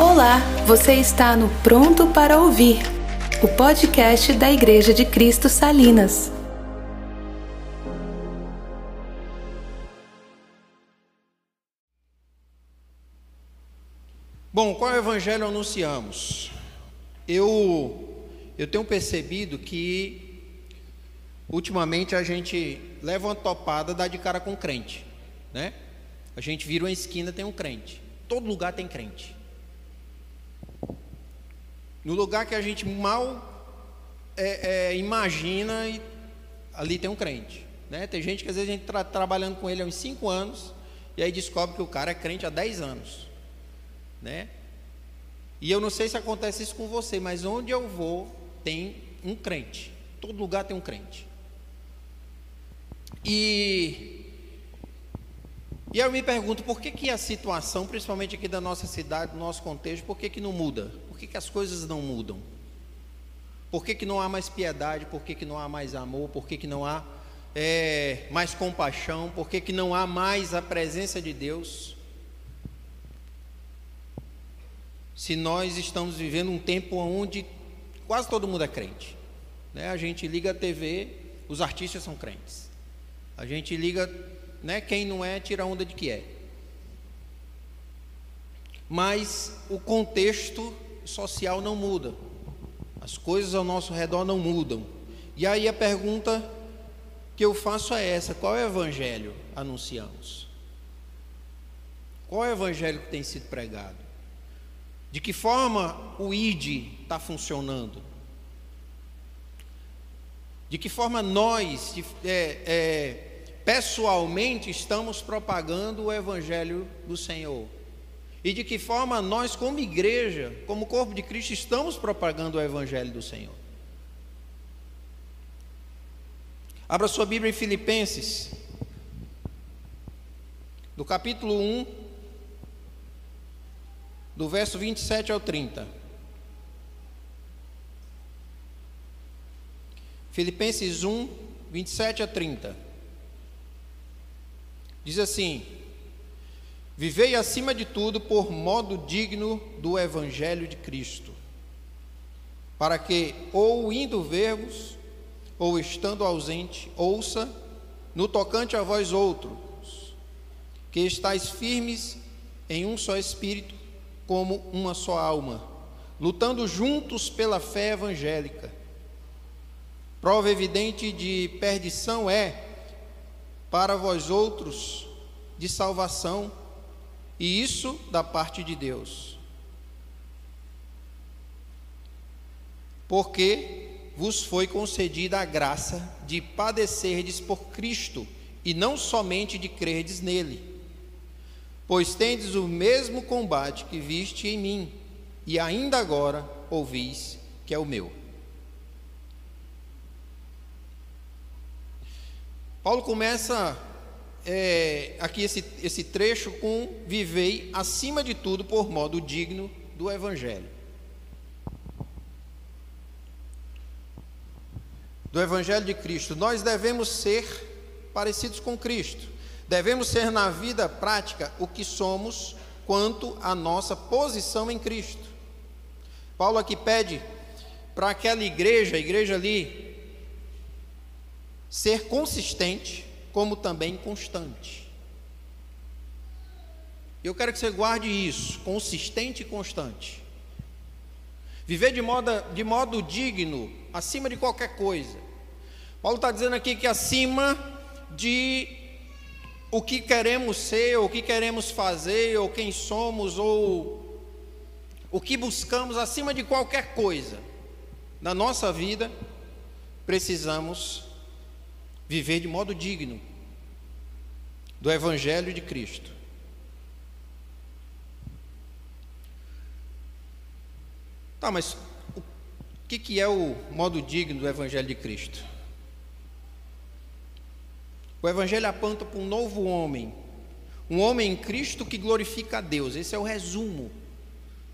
Olá, você está no Pronto para Ouvir, o podcast da Igreja de Cristo Salinas. Bom, qual evangelho anunciamos? Eu, eu tenho percebido que ultimamente a gente leva uma topada, dá de cara com crente, né? A gente vira uma esquina, tem um crente. Todo lugar tem crente. No lugar que a gente mal é, é, imagina, e ali tem um crente. Né? Tem gente que às vezes a gente está trabalhando com ele há uns 5 anos, e aí descobre que o cara é crente há 10 anos. Né? E eu não sei se acontece isso com você, mas onde eu vou tem um crente. Todo lugar tem um crente. E e eu me pergunto por que, que a situação, principalmente aqui da nossa cidade, do nosso contexto, por que, que não muda? Que, que as coisas não mudam? Por que, que não há mais piedade? Por que, que não há mais amor? Por que, que não há é, mais compaixão? Por que, que não há mais a presença de Deus? Se nós estamos vivendo um tempo onde quase todo mundo é crente. Né? A gente liga a TV, os artistas são crentes. A gente liga né? Quem não é, tira onda de que é. Mas o contexto social não muda. As coisas ao nosso redor não mudam. E aí a pergunta que eu faço é essa: qual é o evangelho anunciamos? Qual é o evangelho que tem sido pregado? De que forma o ID está funcionando? De que forma nós, é, é, pessoalmente estamos propagando o Evangelho do Senhor. E de que forma nós, como igreja, como corpo de Cristo, estamos propagando o Evangelho do Senhor. Abra sua Bíblia em Filipenses, do capítulo 1, do verso 27 ao 30. Filipenses 1, 27 a 30. Diz assim: Vivei acima de tudo por modo digno do Evangelho de Cristo, para que, ou indo ver-vos, ou estando ausente, ouça, no tocante a vós outros, que estáis firmes em um só espírito, como uma só alma, lutando juntos pela fé evangélica. Prova evidente de perdição é para vós outros de salvação, e isso da parte de Deus. Porque vos foi concedida a graça de padecerdes por Cristo, e não somente de crerdes nele. Pois tendes o mesmo combate que viste em mim, e ainda agora ouvis que é o meu. Paulo começa é, aqui esse, esse trecho com vivei acima de tudo por modo digno do Evangelho. Do Evangelho de Cristo. Nós devemos ser parecidos com Cristo. Devemos ser na vida prática o que somos quanto à nossa posição em Cristo. Paulo aqui pede para aquela igreja, a igreja ali ser consistente, como também constante. Eu quero que você guarde isso, consistente e constante. Viver de modo, de modo digno, acima de qualquer coisa. Paulo está dizendo aqui que acima de o que queremos ser, ou o que queremos fazer, ou quem somos, ou o que buscamos, acima de qualquer coisa na nossa vida, precisamos viver de modo digno do Evangelho de Cristo. Tá, mas o que, que é o modo digno do Evangelho de Cristo? O Evangelho aponta para um novo homem, um homem em Cristo que glorifica a Deus. Esse é o resumo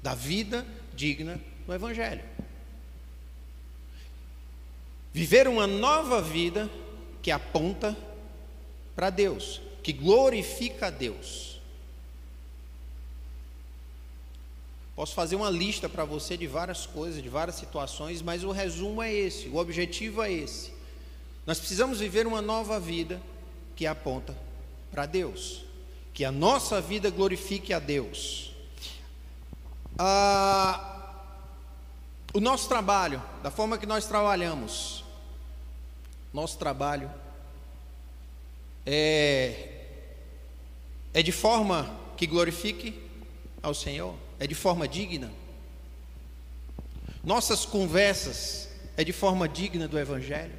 da vida digna do Evangelho. Viver uma nova vida que aponta para Deus, que glorifica a Deus. Posso fazer uma lista para você de várias coisas, de várias situações, mas o resumo é esse, o objetivo é esse. Nós precisamos viver uma nova vida que aponta para Deus, que a nossa vida glorifique a Deus. Ah, o nosso trabalho, da forma que nós trabalhamos, nosso trabalho é, é de forma que glorifique ao Senhor, é de forma digna. Nossas conversas é de forma digna do Evangelho.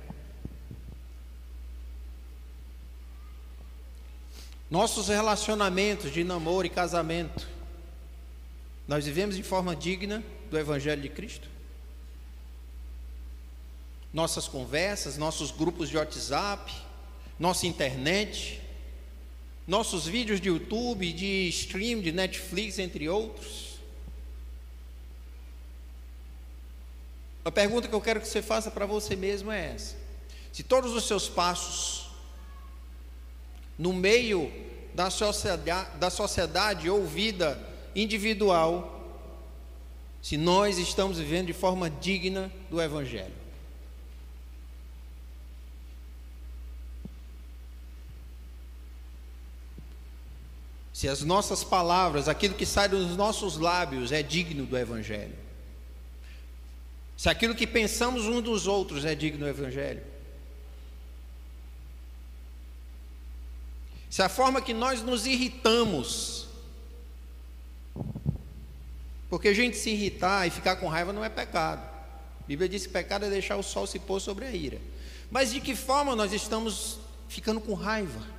Nossos relacionamentos de namoro e casamento, nós vivemos de forma digna do Evangelho de Cristo? Nossas conversas, nossos grupos de WhatsApp, nossa internet, nossos vídeos de YouTube, de stream, de Netflix, entre outros. A pergunta que eu quero que você faça para você mesmo é essa: se todos os seus passos no meio da sociedade, da sociedade ou vida individual, se nós estamos vivendo de forma digna do Evangelho. Se as nossas palavras, aquilo que sai dos nossos lábios é digno do Evangelho. Se aquilo que pensamos uns dos outros é digno do Evangelho. Se a forma que nós nos irritamos, porque a gente se irritar e ficar com raiva não é pecado. A Bíblia diz que pecado é deixar o sol se pôr sobre a ira. Mas de que forma nós estamos ficando com raiva?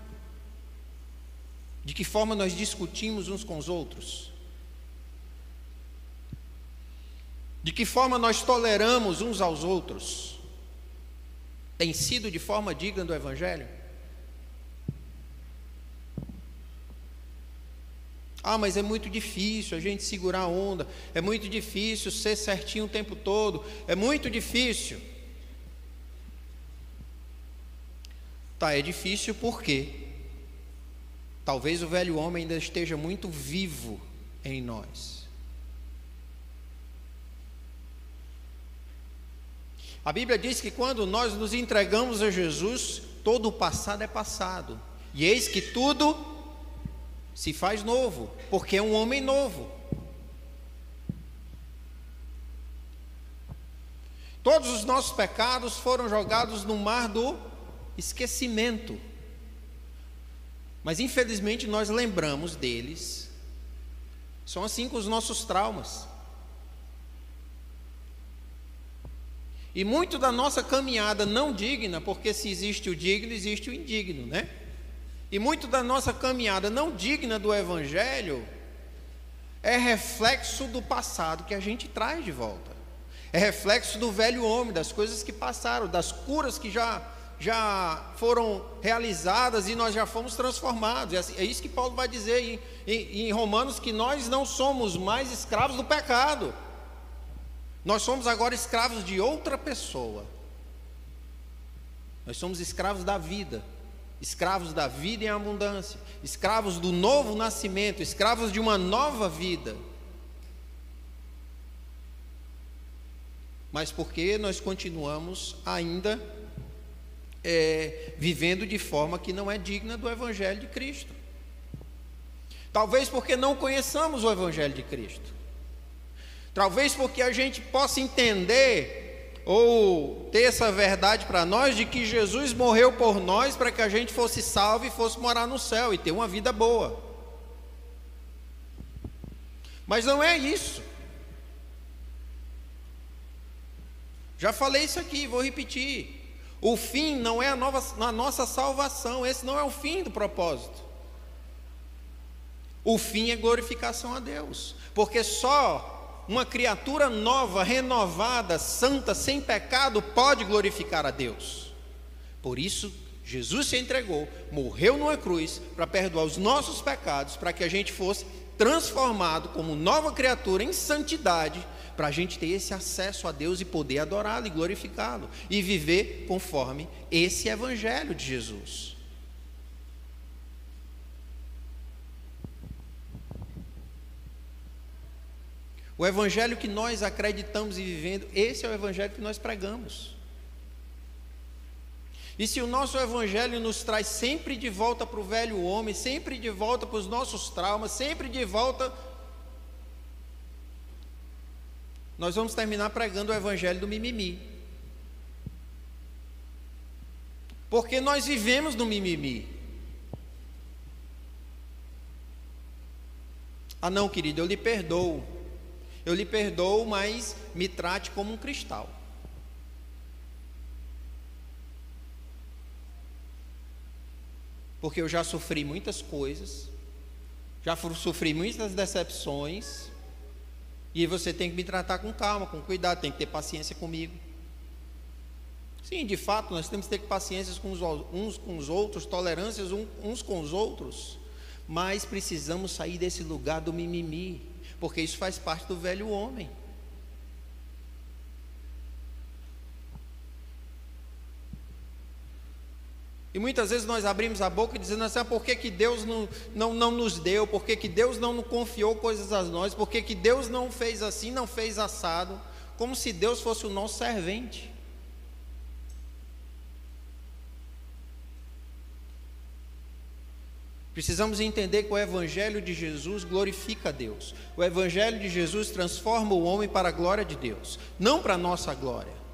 De que forma nós discutimos uns com os outros? De que forma nós toleramos uns aos outros? Tem sido de forma digna do Evangelho? Ah, mas é muito difícil a gente segurar a onda, é muito difícil ser certinho o tempo todo, é muito difícil. Tá, é difícil por quê? Talvez o velho homem ainda esteja muito vivo em nós. A Bíblia diz que quando nós nos entregamos a Jesus, todo o passado é passado. E eis que tudo se faz novo, porque é um homem novo. Todos os nossos pecados foram jogados no mar do esquecimento. Mas infelizmente nós lembramos deles. São assim com os nossos traumas. E muito da nossa caminhada não digna, porque se existe o digno, existe o indigno, né? E muito da nossa caminhada não digna do Evangelho é reflexo do passado que a gente traz de volta. É reflexo do velho homem, das coisas que passaram, das curas que já já foram realizadas e nós já fomos transformados. É, assim, é isso que Paulo vai dizer em, em, em, Romanos: que nós não somos mais escravos do pecado, nós somos agora escravos de outra pessoa. Nós somos escravos da vida, escravos da vida em abundância, escravos do novo nascimento, escravos de uma nova vida. Mas porque nós continuamos ainda é, vivendo de forma que não é digna do Evangelho de Cristo. Talvez porque não conheçamos o Evangelho de Cristo. Talvez porque a gente possa entender ou ter essa verdade para nós de que Jesus morreu por nós para que a gente fosse salvo e fosse morar no céu e ter uma vida boa. Mas não é isso. Já falei isso aqui, vou repetir. O fim não é a, nova, a nossa salvação, esse não é o fim do propósito. O fim é glorificação a Deus, porque só uma criatura nova, renovada, santa, sem pecado, pode glorificar a Deus. Por isso, Jesus se entregou, morreu numa cruz para perdoar os nossos pecados, para que a gente fosse transformado como nova criatura em santidade para a gente ter esse acesso a Deus e poder adorá-lo e glorificá-lo e viver conforme esse evangelho de Jesus. O evangelho que nós acreditamos e vivendo, esse é o evangelho que nós pregamos. E se o nosso evangelho nos traz sempre de volta para o velho homem, sempre de volta para os nossos traumas, sempre de volta. Nós vamos terminar pregando o evangelho do mimimi. Porque nós vivemos no mimimi. Ah, não, querido, eu lhe perdoo. Eu lhe perdoo, mas me trate como um cristal. Porque eu já sofri muitas coisas, já sofri muitas decepções, e você tem que me tratar com calma, com cuidado, tem que ter paciência comigo. Sim, de fato, nós temos que ter paciência com os, uns com os outros, tolerâncias uns com os outros, mas precisamos sair desse lugar do mimimi, porque isso faz parte do velho homem. E muitas vezes nós abrimos a boca dizendo assim: ah, por que, que Deus não, não, não nos deu? Por que, que Deus não nos confiou coisas a nós? Por que, que Deus não fez assim, não fez assado? Como se Deus fosse o nosso servente. Precisamos entender que o Evangelho de Jesus glorifica a Deus. O Evangelho de Jesus transforma o homem para a glória de Deus, não para a nossa glória.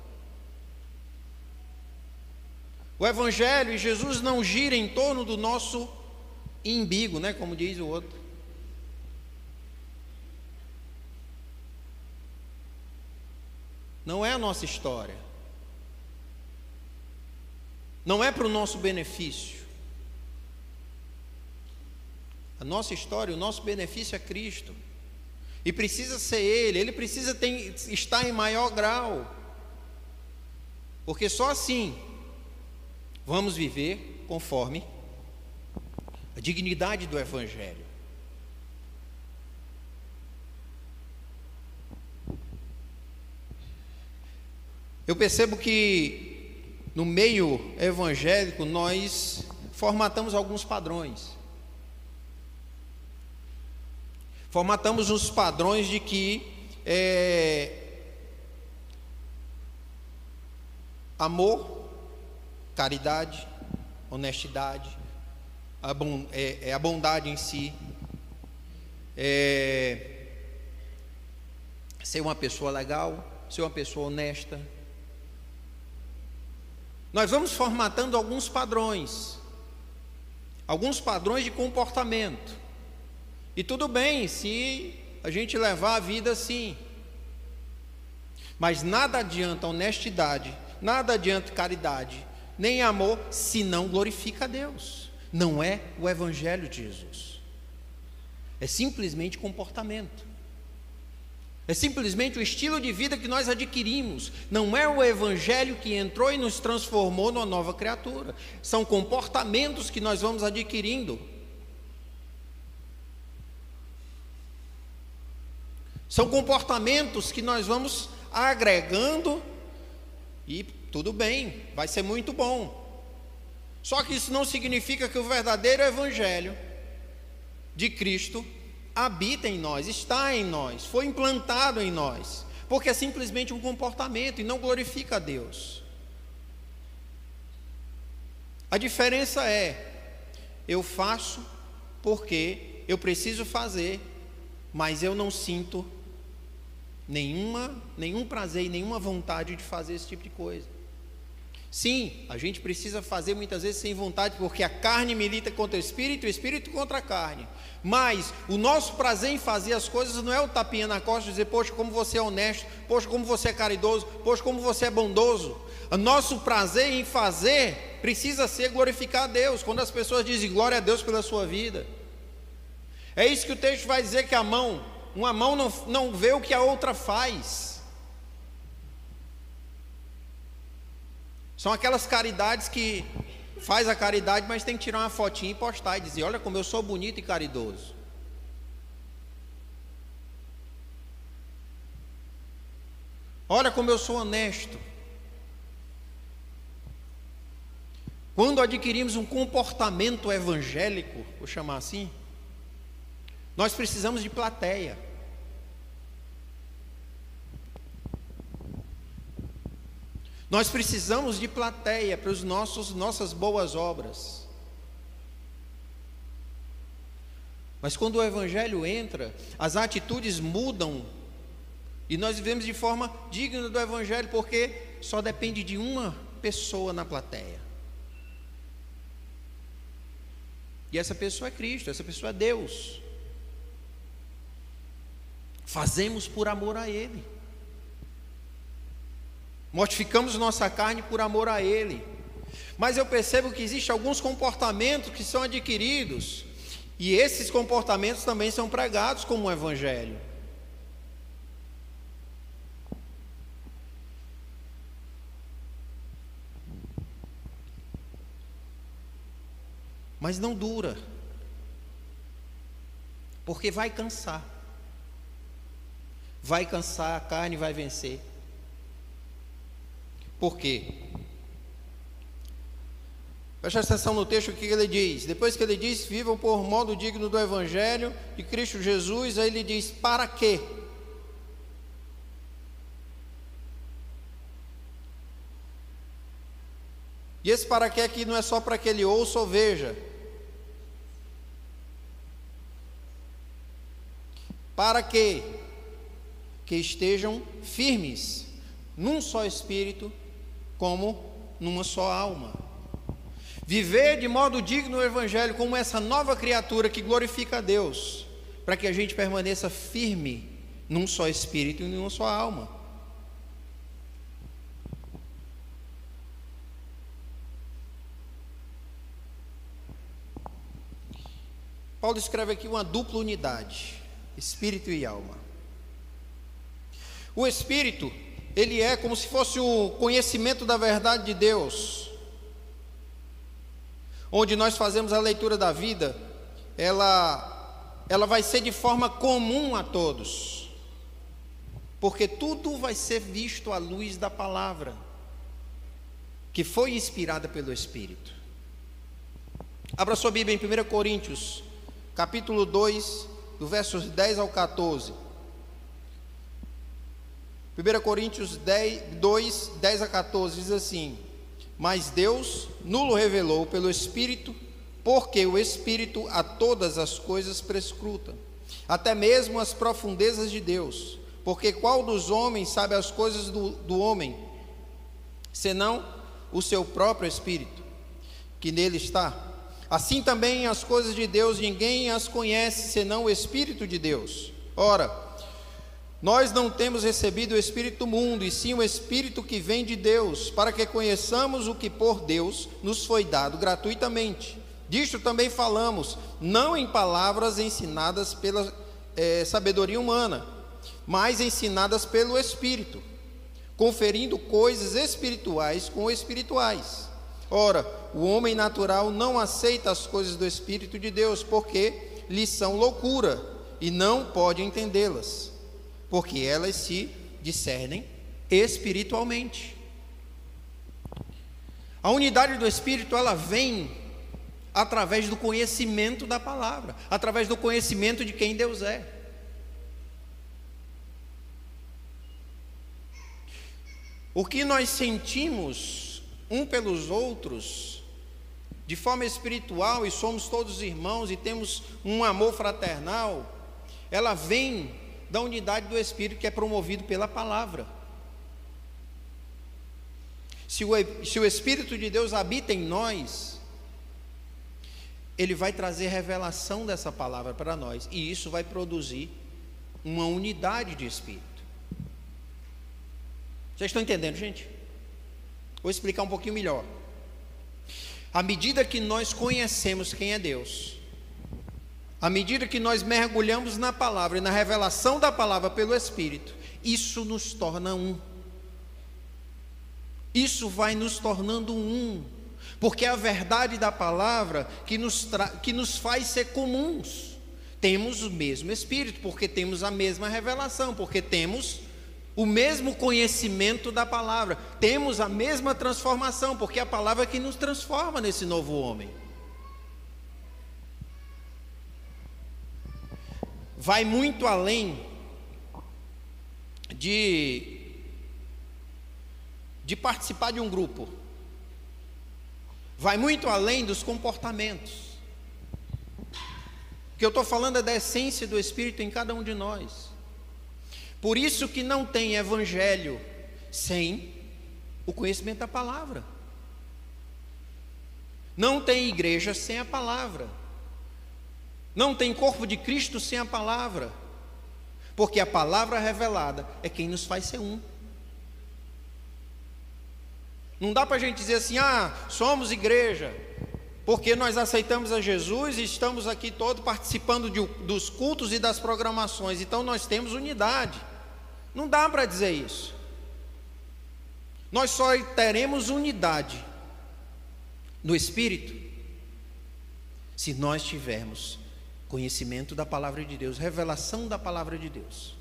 O Evangelho e Jesus não gira em torno do nosso imbigo, né? Como diz o outro. Não é a nossa história. Não é para o nosso benefício. A nossa história, o nosso benefício é Cristo. E precisa ser Ele, Ele precisa ter, estar em maior grau. Porque só assim Vamos viver conforme a dignidade do Evangelho. Eu percebo que no meio evangélico nós formatamos alguns padrões. Formatamos os padrões de que é, amor caridade, honestidade, a, bon, é, é a bondade em si, é, ser uma pessoa legal, ser uma pessoa honesta. Nós vamos formatando alguns padrões, alguns padrões de comportamento. E tudo bem se a gente levar a vida assim. Mas nada adianta honestidade, nada adianta caridade, nem amor, se não glorifica a Deus. Não é o Evangelho de Jesus. É simplesmente comportamento. É simplesmente o estilo de vida que nós adquirimos. Não é o Evangelho que entrou e nos transformou numa nova criatura. São comportamentos que nós vamos adquirindo. São comportamentos que nós vamos agregando e tudo bem, vai ser muito bom. Só que isso não significa que o verdadeiro evangelho de Cristo habita em nós, está em nós, foi implantado em nós, porque é simplesmente um comportamento e não glorifica a Deus. A diferença é: eu faço porque eu preciso fazer, mas eu não sinto nenhuma, nenhum prazer e nenhuma vontade de fazer esse tipo de coisa. Sim, a gente precisa fazer muitas vezes sem vontade, porque a carne milita contra o espírito e o espírito contra a carne. Mas o nosso prazer em fazer as coisas não é o tapinha na costa dizer, poxa, como você é honesto, poxa, como você é caridoso, poxa, como você é bondoso. O nosso prazer em fazer precisa ser glorificar a Deus. Quando as pessoas dizem glória a Deus pela sua vida, é isso que o texto vai dizer que a mão, uma mão não, não vê o que a outra faz. São aquelas caridades que faz a caridade, mas tem que tirar uma fotinha e postar e dizer: Olha como eu sou bonito e caridoso. Olha como eu sou honesto. Quando adquirimos um comportamento evangélico, vou chamar assim, nós precisamos de plateia. Nós precisamos de plateia para os nossos nossas boas obras. Mas quando o evangelho entra, as atitudes mudam e nós vivemos de forma digna do evangelho porque só depende de uma pessoa na plateia. E essa pessoa é Cristo, essa pessoa é Deus. Fazemos por amor a Ele. Mortificamos nossa carne por amor a Ele. Mas eu percebo que existem alguns comportamentos que são adquiridos, e esses comportamentos também são pregados como um evangelho. Mas não dura, porque vai cansar. Vai cansar, a carne vai vencer. Por quê? Preste atenção no texto que ele diz. Depois que ele diz, vivam por modo digno do Evangelho de Cristo Jesus, aí ele diz, para quê? E esse para quê aqui não é só para que ele ouça ou veja. Para que que estejam firmes num só espírito, como numa só alma. Viver de modo digno o Evangelho como essa nova criatura que glorifica a Deus, para que a gente permaneça firme num só espírito e numa só alma. Paulo escreve aqui uma dupla unidade, espírito e alma. O espírito ele é como se fosse o conhecimento da verdade de Deus, onde nós fazemos a leitura da vida, ela, ela vai ser de forma comum a todos, porque tudo vai ser visto à luz da palavra, que foi inspirada pelo Espírito. Abra sua Bíblia em 1 Coríntios, capítulo 2, do versos 10 ao 14. 1 Coríntios 10, 2, 10 a 14 diz assim: Mas Deus nulo revelou pelo Espírito, porque o Espírito a todas as coisas prescruta, até mesmo as profundezas de Deus. Porque qual dos homens sabe as coisas do, do homem, senão o seu próprio Espírito, que nele está? Assim também as coisas de Deus ninguém as conhece, senão o Espírito de Deus. Ora, nós não temos recebido o Espírito do mundo, e sim o Espírito que vem de Deus, para que conheçamos o que por Deus nos foi dado gratuitamente. Disto também falamos, não em palavras ensinadas pela é, sabedoria humana, mas ensinadas pelo Espírito, conferindo coisas espirituais com espirituais. Ora, o homem natural não aceita as coisas do Espírito de Deus, porque lhes são loucura e não pode entendê-las porque elas se discernem espiritualmente. A unidade do espírito ela vem através do conhecimento da palavra, através do conhecimento de quem Deus é. O que nós sentimos um pelos outros, de forma espiritual, e somos todos irmãos e temos um amor fraternal, ela vem da unidade do Espírito que é promovido pela palavra. Se o, se o Espírito de Deus habita em nós, ele vai trazer revelação dessa palavra para nós, e isso vai produzir uma unidade de Espírito. Vocês estão entendendo, gente? Vou explicar um pouquinho melhor. À medida que nós conhecemos quem é Deus, à medida que nós mergulhamos na palavra e na revelação da palavra pelo Espírito, isso nos torna um. Isso vai nos tornando um, porque é a verdade da palavra que nos, que nos faz ser comuns. Temos o mesmo Espírito, porque temos a mesma revelação, porque temos o mesmo conhecimento da palavra, temos a mesma transformação, porque é a palavra que nos transforma nesse novo homem. Vai muito além de, de participar de um grupo. Vai muito além dos comportamentos. O que eu estou falando é da essência do Espírito em cada um de nós. Por isso que não tem evangelho sem o conhecimento da palavra. Não tem igreja sem a palavra. Não tem corpo de Cristo sem a palavra. Porque a palavra revelada é quem nos faz ser um. Não dá para a gente dizer assim, ah, somos igreja, porque nós aceitamos a Jesus e estamos aqui todos participando de, dos cultos e das programações, então nós temos unidade. Não dá para dizer isso. Nós só teremos unidade no Espírito se nós tivermos conhecimento da palavra de Deus, revelação da palavra de Deus.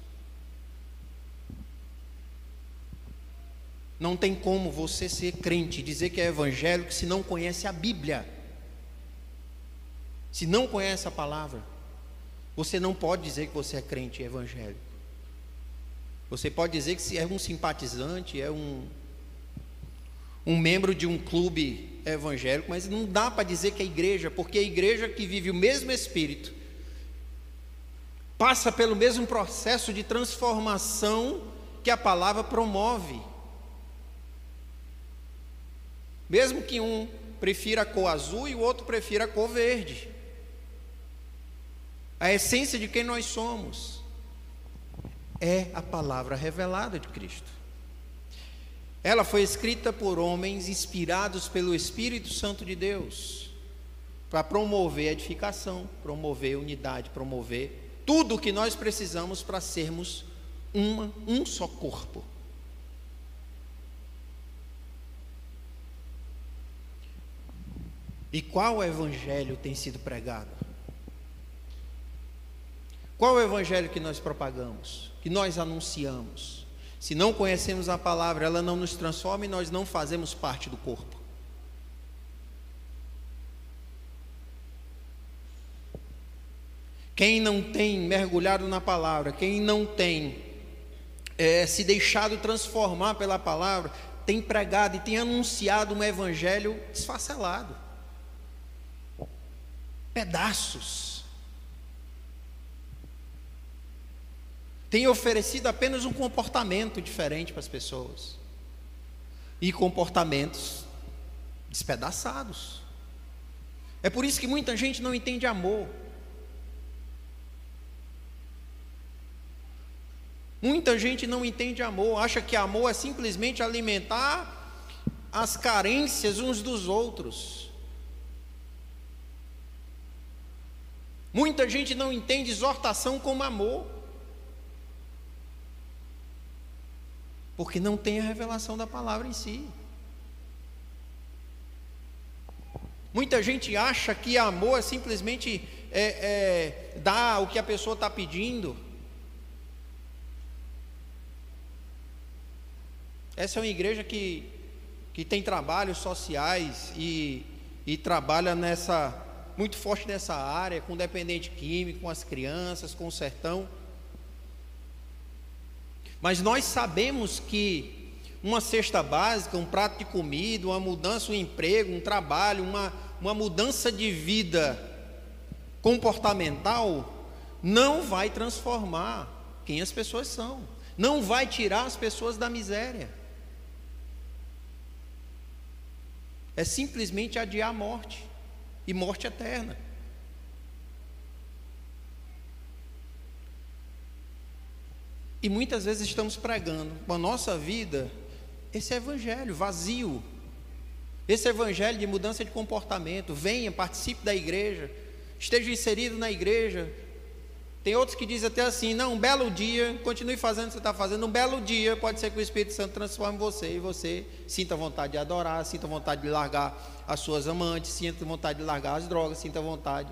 Não tem como você ser crente, dizer que é evangélico, se não conhece a Bíblia. Se não conhece a palavra, você não pode dizer que você é crente evangélico. Você pode dizer que é um simpatizante, é um, um membro de um clube evangélico, mas não dá para dizer que é igreja, porque a igreja que vive o mesmo espírito, passa pelo mesmo processo de transformação que a palavra promove. Mesmo que um prefira a cor azul e o outro prefira a cor verde. A essência de quem nós somos é a palavra revelada de Cristo. Ela foi escrita por homens inspirados pelo Espírito Santo de Deus para promover edificação, promover unidade, promover tudo o que nós precisamos para sermos uma, um só corpo. E qual evangelho tem sido pregado? Qual o evangelho que nós propagamos, que nós anunciamos? Se não conhecemos a palavra, ela não nos transforma e nós não fazemos parte do corpo. Quem não tem mergulhado na palavra, quem não tem é, se deixado transformar pela palavra, tem pregado e tem anunciado um evangelho desfacelado pedaços. Tem oferecido apenas um comportamento diferente para as pessoas. E comportamentos despedaçados. É por isso que muita gente não entende amor. Muita gente não entende amor, acha que amor é simplesmente alimentar as carências uns dos outros. Muita gente não entende exortação como amor, porque não tem a revelação da palavra em si. Muita gente acha que amor é simplesmente é, é, dar o que a pessoa está pedindo. Essa é uma igreja que, que tem trabalhos sociais e, e trabalha nessa muito forte nessa área, com dependente químico, com as crianças, com o sertão. Mas nós sabemos que uma cesta básica, um prato de comida, uma mudança, um emprego, um trabalho, uma, uma mudança de vida comportamental, não vai transformar quem as pessoas são, não vai tirar as pessoas da miséria. É simplesmente adiar a morte e morte eterna. E muitas vezes estamos pregando com a nossa vida esse evangelho vazio, esse evangelho de mudança de comportamento. Venha, participe da igreja, esteja inserido na igreja, tem outros que dizem até assim: não, um belo dia, continue fazendo o que você está fazendo, um belo dia pode ser que o Espírito Santo transforme você e você sinta vontade de adorar, sinta vontade de largar as suas amantes, sinta vontade de largar as drogas, sinta vontade.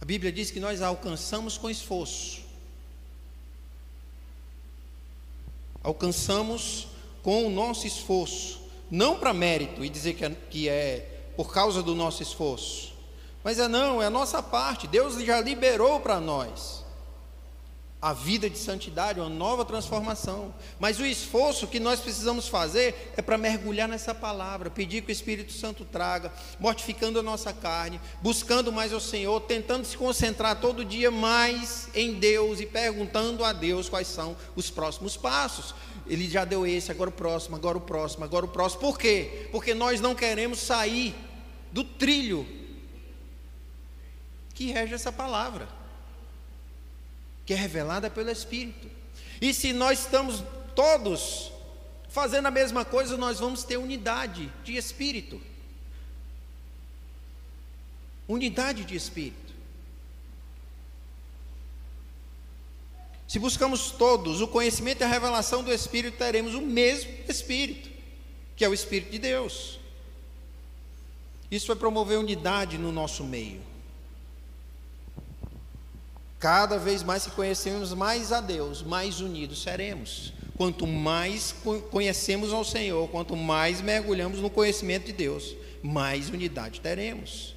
A Bíblia diz que nós alcançamos com esforço. Alcançamos com o nosso esforço não para mérito e dizer que é, que é por causa do nosso esforço, Mas é não, é a nossa parte. Deus já liberou para nós a vida de santidade, uma nova transformação. Mas o esforço que nós precisamos fazer é para mergulhar nessa palavra, pedir que o Espírito Santo traga, mortificando a nossa carne, buscando mais ao Senhor, tentando se concentrar todo dia mais em Deus e perguntando a Deus quais são os próximos passos. Ele já deu esse, agora o próximo, agora o próximo, agora o próximo. Por quê? Porque nós não queremos sair do trilho que rege essa palavra que é revelada pelo Espírito. E se nós estamos todos fazendo a mesma coisa, nós vamos ter unidade de espírito. Unidade de espírito. Se buscamos todos o conhecimento e a revelação do Espírito, teremos o mesmo Espírito, que é o Espírito de Deus. Isso vai promover unidade no nosso meio. Cada vez mais que conhecemos mais a Deus, mais unidos seremos. Quanto mais conhecemos ao Senhor, quanto mais mergulhamos no conhecimento de Deus, mais unidade teremos.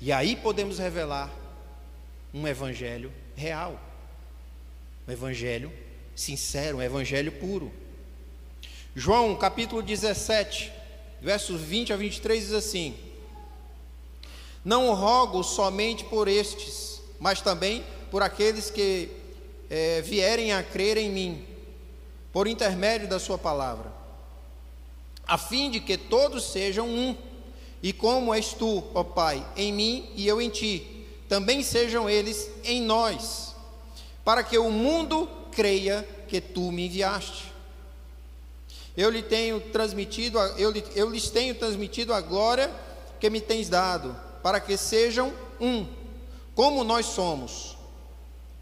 E aí podemos revelar um evangelho real, um evangelho sincero, um evangelho puro. João capítulo 17, versos 20 a 23 diz assim: Não rogo somente por estes, mas também por aqueles que é, vierem a crer em mim, por intermédio da Sua palavra, a fim de que todos sejam um, e como és tu, ó Pai, em mim e eu em ti, também sejam eles em nós, para que o mundo creia que tu me enviaste. Eu lhe tenho transmitido, eu, eu lhes tenho transmitido a glória que me tens dado, para que sejam um como nós somos,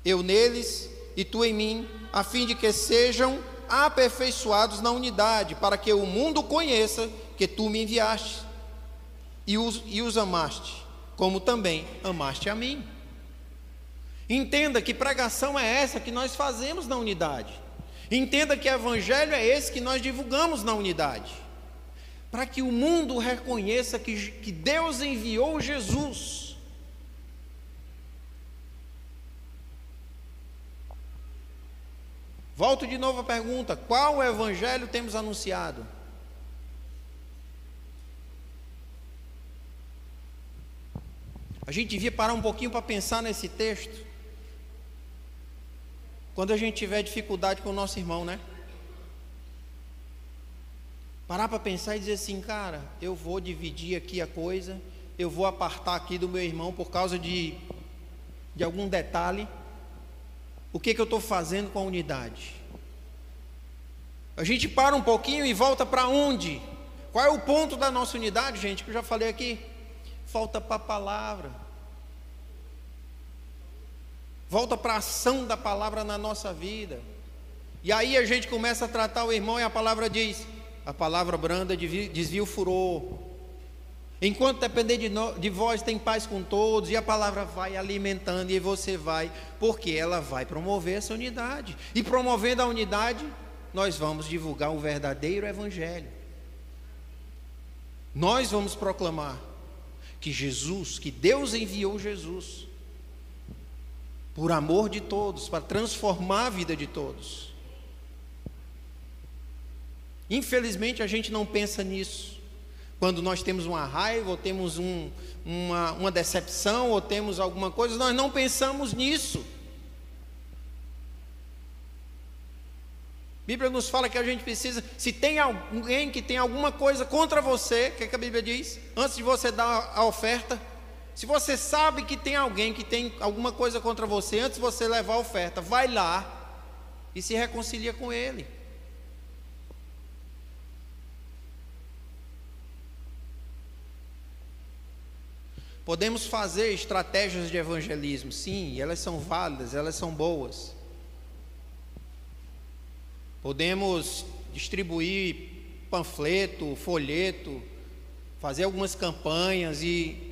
eu neles e tu em mim, a fim de que sejam aperfeiçoados na unidade, para que o mundo conheça que tu me enviaste e os, e os amaste, como também amaste a mim. Entenda que pregação é essa que nós fazemos na unidade. Entenda que evangelho é esse que nós divulgamos na unidade. Para que o mundo reconheça que, que Deus enviou Jesus Volto de novo à pergunta: qual evangelho temos anunciado? A gente devia parar um pouquinho para pensar nesse texto. Quando a gente tiver dificuldade com o nosso irmão, né? Parar para pensar e dizer assim, cara, eu vou dividir aqui a coisa, eu vou apartar aqui do meu irmão por causa de, de algum detalhe. O que, que eu estou fazendo com a unidade? A gente para um pouquinho e volta para onde? Qual é o ponto da nossa unidade, gente? Que eu já falei aqui. Volta para a palavra. Volta para a ação da palavra na nossa vida. E aí a gente começa a tratar o irmão e a palavra diz: a palavra branda desvia o furor. Enquanto depender de, no, de vós, tem paz com todos, e a palavra vai alimentando, e você vai, porque ela vai promover essa unidade. E promovendo a unidade, nós vamos divulgar o verdadeiro Evangelho. Nós vamos proclamar que Jesus, que Deus enviou Jesus, por amor de todos, para transformar a vida de todos. Infelizmente a gente não pensa nisso. Quando nós temos uma raiva, ou temos um, uma, uma decepção, ou temos alguma coisa, nós não pensamos nisso. A Bíblia nos fala que a gente precisa, se tem alguém que tem alguma coisa contra você, o que, é que a Bíblia diz? Antes de você dar a oferta, se você sabe que tem alguém que tem alguma coisa contra você, antes de você levar a oferta, vai lá e se reconcilia com ele. Podemos fazer estratégias de evangelismo, sim, elas são válidas, elas são boas. Podemos distribuir panfleto, folheto, fazer algumas campanhas e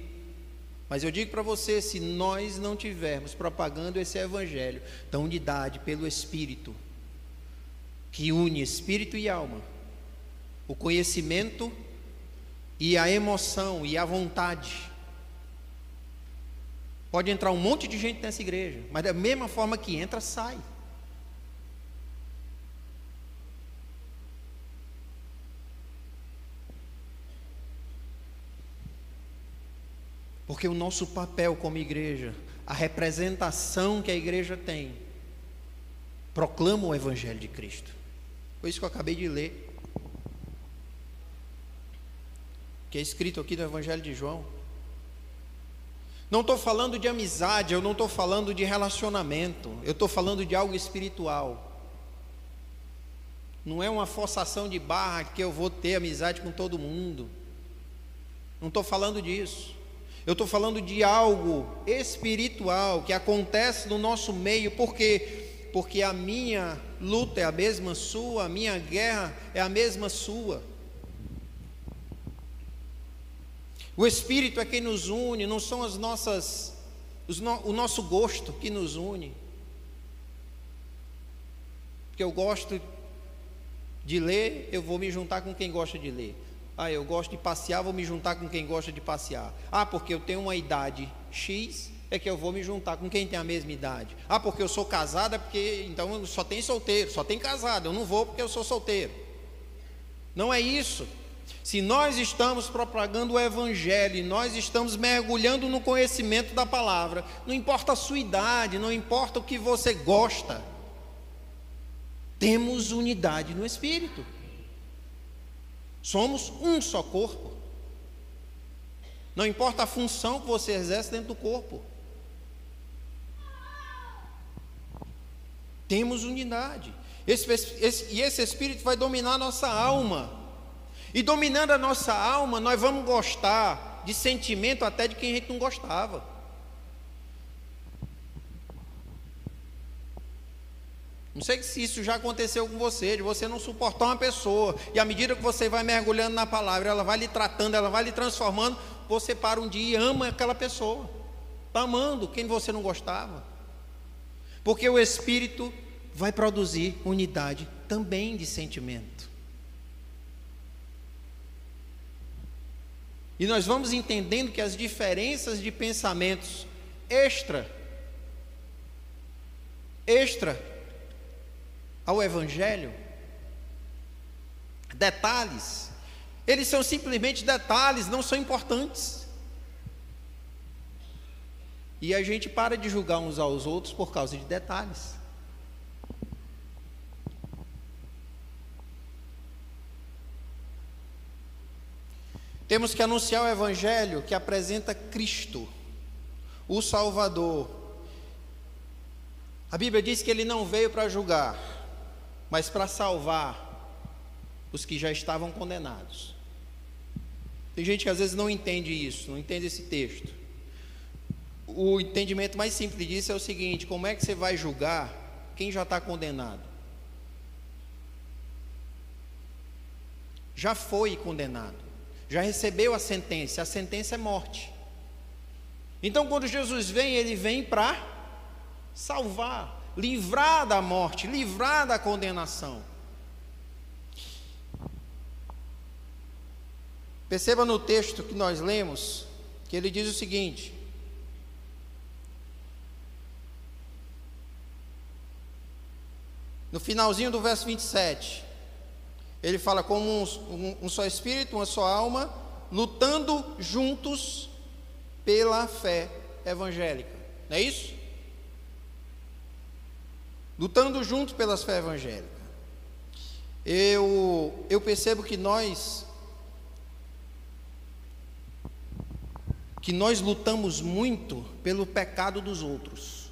mas eu digo para você, se nós não tivermos propagando esse evangelho da unidade pelo espírito que une espírito e alma, o conhecimento e a emoção e a vontade Pode entrar um monte de gente nessa igreja, mas da mesma forma que entra, sai. Porque o nosso papel como igreja, a representação que a igreja tem, proclama o Evangelho de Cristo. Foi isso que eu acabei de ler. Que é escrito aqui no Evangelho de João. Não estou falando de amizade, eu não estou falando de relacionamento, eu estou falando de algo espiritual. Não é uma forçação de barra que eu vou ter amizade com todo mundo. Não estou falando disso. Eu estou falando de algo espiritual que acontece no nosso meio, porque porque a minha luta é a mesma sua, a minha guerra é a mesma sua. O Espírito é quem nos une, não são as nossas, o nosso gosto que nos une. Porque eu gosto de ler, eu vou me juntar com quem gosta de ler. Ah, eu gosto de passear, vou me juntar com quem gosta de passear. Ah, porque eu tenho uma idade X, é que eu vou me juntar com quem tem a mesma idade. Ah, porque eu sou casada, é porque então só tem solteiro, só tem casado. Eu não vou porque eu sou solteiro. Não é isso. Se nós estamos propagando o Evangelho, nós estamos mergulhando no conhecimento da palavra, não importa a sua idade, não importa o que você gosta, temos unidade no Espírito. Somos um só corpo. Não importa a função que você exerce dentro do corpo. Temos unidade. Esse, esse, e esse Espírito vai dominar a nossa alma. E dominando a nossa alma, nós vamos gostar de sentimento até de quem a gente não gostava. Não sei se isso já aconteceu com você, de você não suportar uma pessoa, e à medida que você vai mergulhando na palavra, ela vai lhe tratando, ela vai lhe transformando, você para um dia e ama aquela pessoa, está amando quem você não gostava, porque o Espírito vai produzir unidade também de sentimento. E nós vamos entendendo que as diferenças de pensamentos extra, extra ao Evangelho, detalhes, eles são simplesmente detalhes, não são importantes. E a gente para de julgar uns aos outros por causa de detalhes. Temos que anunciar o Evangelho que apresenta Cristo, o Salvador. A Bíblia diz que ele não veio para julgar, mas para salvar os que já estavam condenados. Tem gente que às vezes não entende isso, não entende esse texto. O entendimento mais simples disso é o seguinte: como é que você vai julgar quem já está condenado? Já foi condenado, já recebeu a sentença, a sentença é morte. Então, quando Jesus vem, ele vem para salvar, livrar da morte, livrar da condenação. Perceba no texto que nós lemos que ele diz o seguinte: No finalzinho do verso 27, ele fala como um, um, um, só espírito, uma só alma, lutando juntos pela fé evangélica. Não é isso? Lutando juntos pela fé evangélica. Eu, eu percebo que nós que nós lutamos muito pelo pecado dos outros.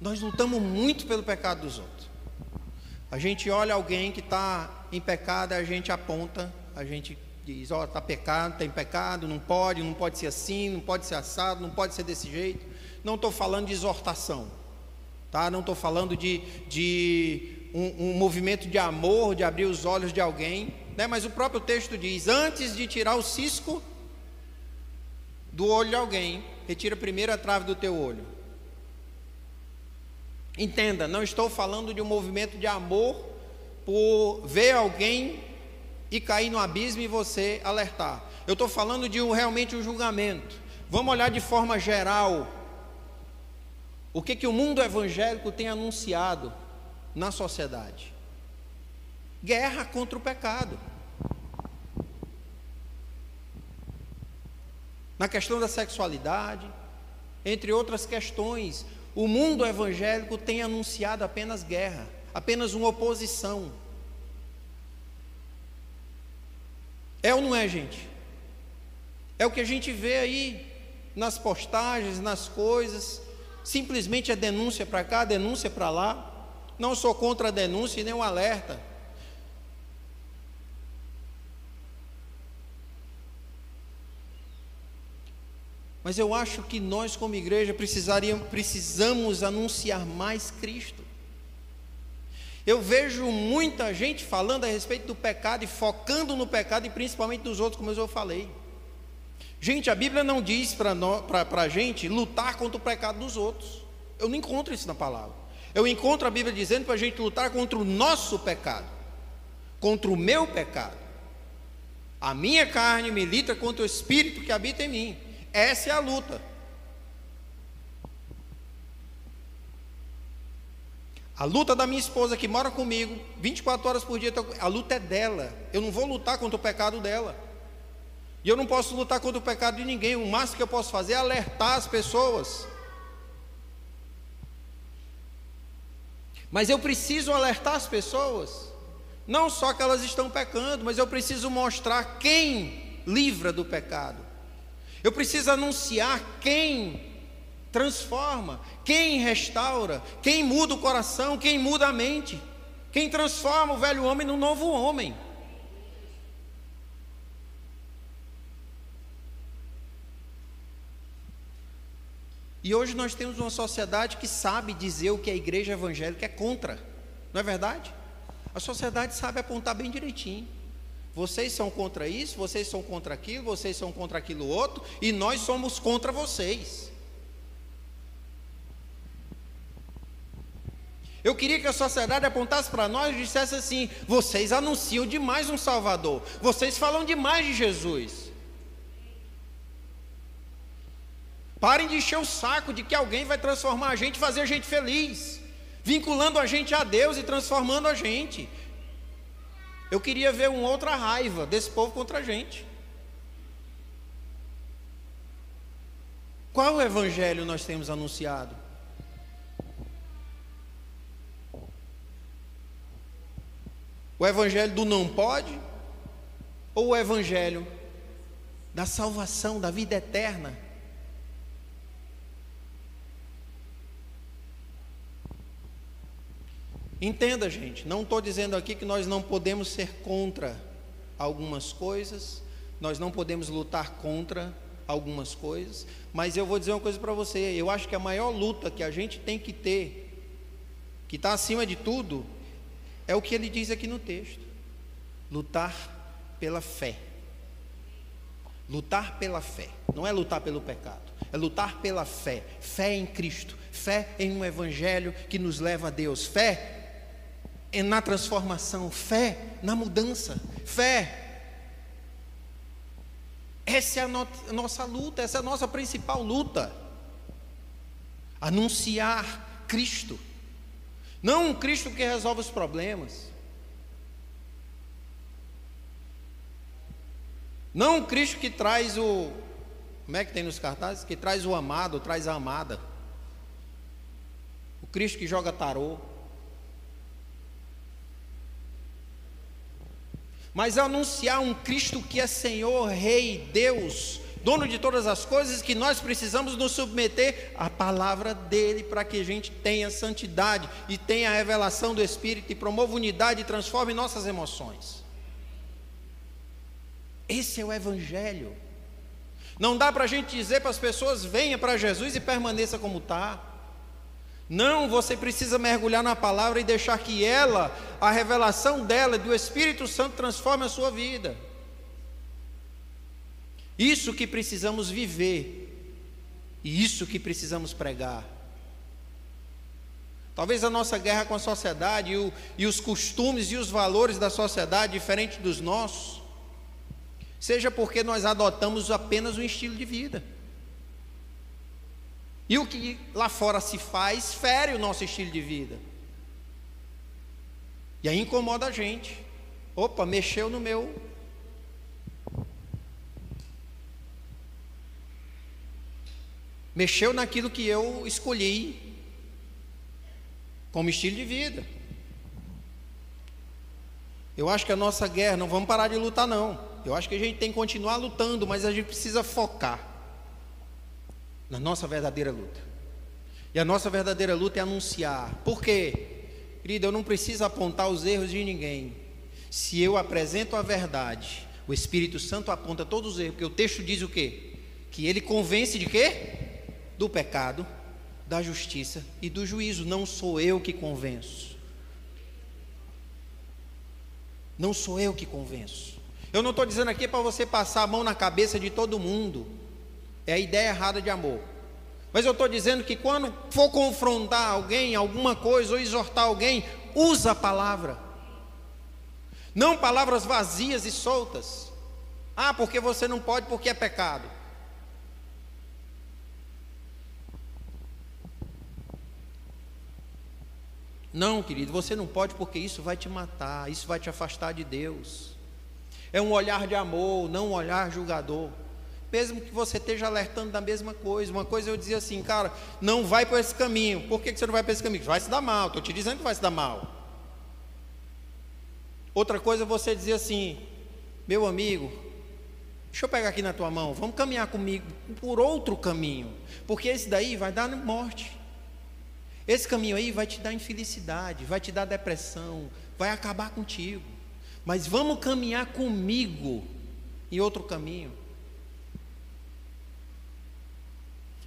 Nós lutamos muito pelo pecado dos outros. A gente olha alguém que está em pecado, a gente aponta, a gente diz, ó, oh, está pecado, tem pecado, não pode, não pode ser assim, não pode ser assado, não pode ser desse jeito. Não estou falando de exortação, tá? Não estou falando de, de um, um, movimento de amor, de abrir os olhos de alguém, né? Mas o próprio texto diz, antes de tirar o cisco do olho de alguém, retira primeiro a trave do teu olho. Entenda, não estou falando de um movimento de amor por ver alguém e cair no abismo e você alertar. Eu estou falando de um, realmente um julgamento. Vamos olhar de forma geral. O que, que o mundo evangélico tem anunciado na sociedade? Guerra contra o pecado. Na questão da sexualidade, entre outras questões, o mundo evangélico tem anunciado apenas guerra, apenas uma oposição. É ou não é, gente? É o que a gente vê aí nas postagens, nas coisas. Simplesmente é denúncia para cá, denúncia para lá. Não sou contra a denúncia e nem o alerta. Mas eu acho que nós, como igreja, precisaríamos, precisamos anunciar mais Cristo. Eu vejo muita gente falando a respeito do pecado e focando no pecado e principalmente dos outros, como eu falei. Gente, a Bíblia não diz para a gente lutar contra o pecado dos outros. Eu não encontro isso na palavra. Eu encontro a Bíblia dizendo para a gente lutar contra o nosso pecado, contra o meu pecado. A minha carne milita contra o espírito que habita em mim. Essa é a luta. A luta da minha esposa que mora comigo 24 horas por dia, a luta é dela. Eu não vou lutar contra o pecado dela. E eu não posso lutar contra o pecado de ninguém. O máximo que eu posso fazer é alertar as pessoas. Mas eu preciso alertar as pessoas. Não só que elas estão pecando, mas eu preciso mostrar quem livra do pecado. Eu preciso anunciar quem transforma, quem restaura, quem muda o coração, quem muda a mente, quem transforma o velho homem no novo homem. E hoje nós temos uma sociedade que sabe dizer o que a igreja evangélica é contra, não é verdade? A sociedade sabe apontar bem direitinho. Vocês são contra isso, vocês são contra aquilo, vocês são contra aquilo outro, e nós somos contra vocês. Eu queria que a sociedade apontasse para nós e dissesse assim: vocês anunciam demais um Salvador, vocês falam demais de Jesus. Parem de encher o saco de que alguém vai transformar a gente, fazer a gente feliz, vinculando a gente a Deus e transformando a gente. Eu queria ver uma outra raiva desse povo contra a gente. Qual evangelho nós temos anunciado? O evangelho do não pode? Ou o evangelho da salvação, da vida eterna? Entenda, gente, não estou dizendo aqui que nós não podemos ser contra algumas coisas, nós não podemos lutar contra algumas coisas, mas eu vou dizer uma coisa para você: eu acho que a maior luta que a gente tem que ter, que está acima de tudo, é o que ele diz aqui no texto: lutar pela fé. Lutar pela fé, não é lutar pelo pecado, é lutar pela fé, fé em Cristo, fé em um evangelho que nos leva a Deus, fé na transformação, fé na mudança, fé. Essa é a, no a nossa luta, essa é a nossa principal luta. Anunciar Cristo, não um Cristo que resolve os problemas, não um Cristo que traz o, como é que tem nos cartazes? Que traz o amado, traz a amada, o Cristo que joga tarô. mas anunciar um Cristo que é Senhor, Rei, Deus, dono de todas as coisas, que nós precisamos nos submeter à palavra dele para que a gente tenha santidade e tenha a revelação do Espírito e promova unidade e transforme nossas emoções. Esse é o Evangelho. Não dá para a gente dizer para as pessoas: venha para Jesus e permaneça como está. Não, você precisa mergulhar na palavra e deixar que ela, a revelação dela, do Espírito Santo, transforme a sua vida. Isso que precisamos viver, e isso que precisamos pregar. Talvez a nossa guerra com a sociedade e, o, e os costumes e os valores da sociedade, diferente dos nossos, seja porque nós adotamos apenas um estilo de vida. E o que lá fora se faz fere o nosso estilo de vida. E aí incomoda a gente. Opa, mexeu no meu. Mexeu naquilo que eu escolhi como estilo de vida. Eu acho que a nossa guerra, não vamos parar de lutar, não. Eu acho que a gente tem que continuar lutando, mas a gente precisa focar na nossa verdadeira luta. E a nossa verdadeira luta é anunciar. Por quê? Querido, eu não preciso apontar os erros de ninguém. Se eu apresento a verdade, o Espírito Santo aponta todos os erros, porque o texto diz o quê? Que ele convence de quê? Do pecado, da justiça e do juízo. Não sou eu que convenço. Não sou eu que convenço. Eu não estou dizendo aqui para você passar a mão na cabeça de todo mundo. É a ideia errada de amor. Mas eu estou dizendo que quando for confrontar alguém, alguma coisa, ou exortar alguém, usa a palavra. Não palavras vazias e soltas. Ah, porque você não pode porque é pecado. Não, querido, você não pode porque isso vai te matar, isso vai te afastar de Deus. É um olhar de amor, não um olhar julgador mesmo que você esteja alertando da mesma coisa. Uma coisa eu dizia assim, cara, não vai por esse caminho. Por que você não vai por esse caminho? Vai se dar mal, estou te dizendo que vai se dar mal. Outra coisa você dizia assim, meu amigo, deixa eu pegar aqui na tua mão, vamos caminhar comigo por outro caminho, porque esse daí vai dar morte. Esse caminho aí vai te dar infelicidade, vai te dar depressão, vai acabar contigo. Mas vamos caminhar comigo em outro caminho.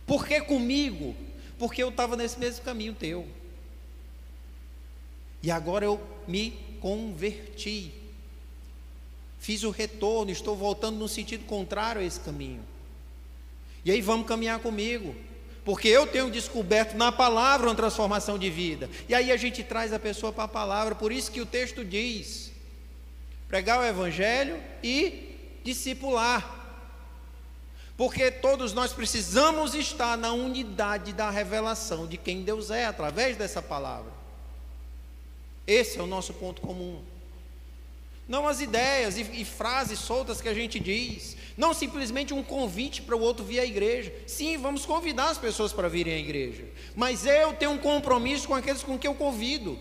Por que comigo? Porque eu estava nesse mesmo caminho teu. E agora eu me converti. Fiz o retorno, estou voltando no sentido contrário a esse caminho. E aí vamos caminhar comigo. Porque eu tenho descoberto na palavra uma transformação de vida. E aí a gente traz a pessoa para a palavra. Por isso que o texto diz: pregar o evangelho e discipular. Porque todos nós precisamos estar na unidade da revelação de quem Deus é através dessa palavra. Esse é o nosso ponto comum. Não as ideias e, e, frases soltas que a gente diz, não simplesmente um convite para o outro vir à igreja. Sim, vamos convidar as pessoas para virem à igreja, mas eu tenho um compromisso com aqueles com que eu convido.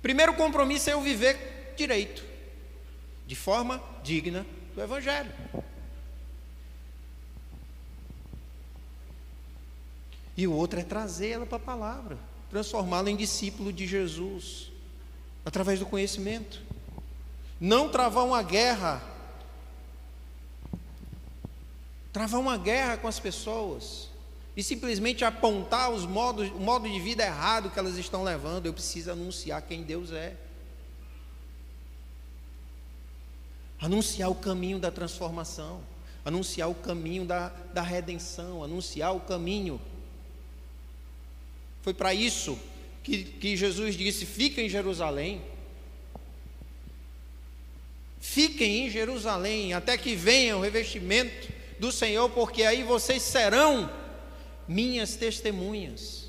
Primeiro compromisso é eu viver direito, de forma digna do Evangelho. E o outro é trazê-la para a palavra, transformá-la em discípulo de Jesus, através do conhecimento. Não travar uma guerra, travar uma guerra com as pessoas e simplesmente apontar os modos, o modo de vida errado que elas estão levando. Eu preciso anunciar quem Deus é. Anunciar o caminho da transformação, anunciar o caminho da, da redenção, anunciar o caminho foi para isso que, que Jesus disse: fiquem em Jerusalém. Fiquem em Jerusalém até que venha o revestimento do Senhor, porque aí vocês serão minhas testemunhas.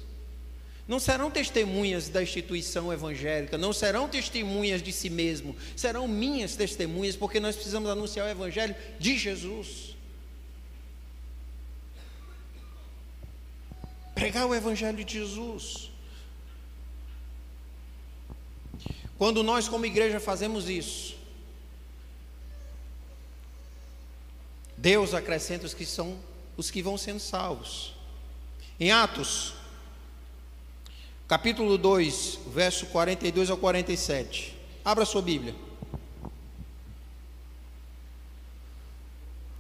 Não serão testemunhas da instituição evangélica, não serão testemunhas de si mesmo, serão minhas testemunhas, porque nós precisamos anunciar o evangelho de Jesus. Pregar o Evangelho de Jesus. Quando nós, como igreja, fazemos isso, Deus acrescenta os que são os que vão sendo salvos. Em Atos, capítulo 2, verso 42 ao 47. Abra sua Bíblia.